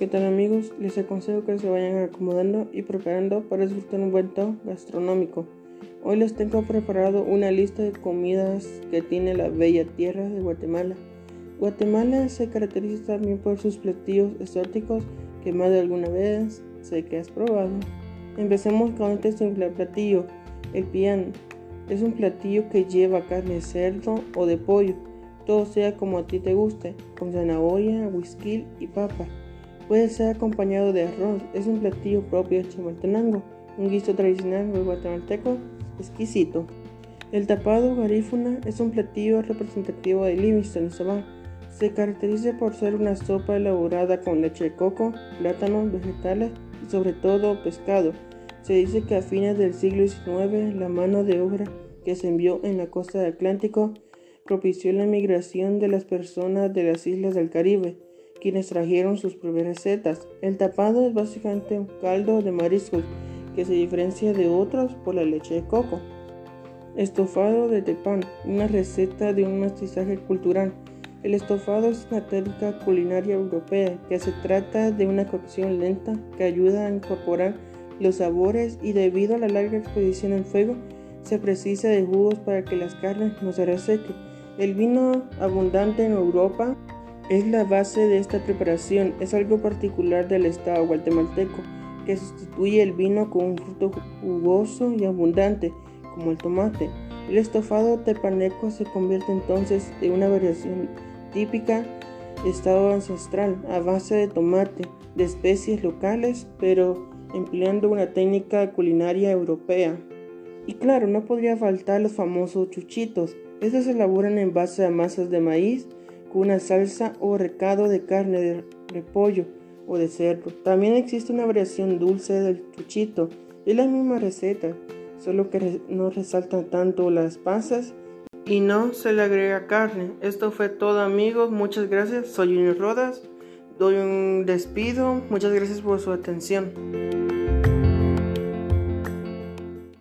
¿Qué tal amigos? Les aconsejo que se vayan acomodando y preparando para disfrutar un buen toque gastronómico. Hoy les tengo preparado una lista de comidas que tiene la bella tierra de Guatemala. Guatemala se caracteriza también por sus platillos exóticos que más de alguna vez sé que has probado. Empecemos con este simple platillo, el piano. Es un platillo que lleva carne de cerdo o de pollo, todo sea como a ti te guste, con zanahoria, whisky y papa. Puede ser acompañado de arroz, es un platillo propio de Chimaltenango, un guiso tradicional guatemalteco exquisito. El tapado garífuna es un platillo representativo de Livingston, Sabah. Se caracteriza por ser una sopa elaborada con leche de coco, plátanos, vegetales y sobre todo pescado. Se dice que a fines del siglo XIX la mano de obra que se envió en la costa del Atlántico propició la migración de las personas de las islas del Caribe quienes trajeron sus propias recetas. El tapado es básicamente un caldo de mariscos que se diferencia de otros por la leche de coco. Estofado de tepán, una receta de un mestizaje cultural. El estofado es una técnica culinaria europea que se trata de una cocción lenta que ayuda a incorporar los sabores y debido a la larga exposición en fuego se precisa de jugos para que las carnes no se resequen. El vino abundante en Europa es la base de esta preparación, es algo particular del estado guatemalteco, que sustituye el vino con un fruto jugoso y abundante, como el tomate. El estofado tepaneco se convierte entonces en una variación típica estado ancestral a base de tomate, de especies locales, pero empleando una técnica culinaria europea. Y claro, no podría faltar los famosos chuchitos. Estos se elaboran en base a masas de maíz, con una salsa o recado de carne de repollo o de cerdo. También existe una variación dulce del chuchito. Es la misma receta, solo que no resaltan tanto las pasas y no se le agrega carne. Esto fue todo amigos, muchas gracias. Soy Junior Rodas, doy un despido, muchas gracias por su atención.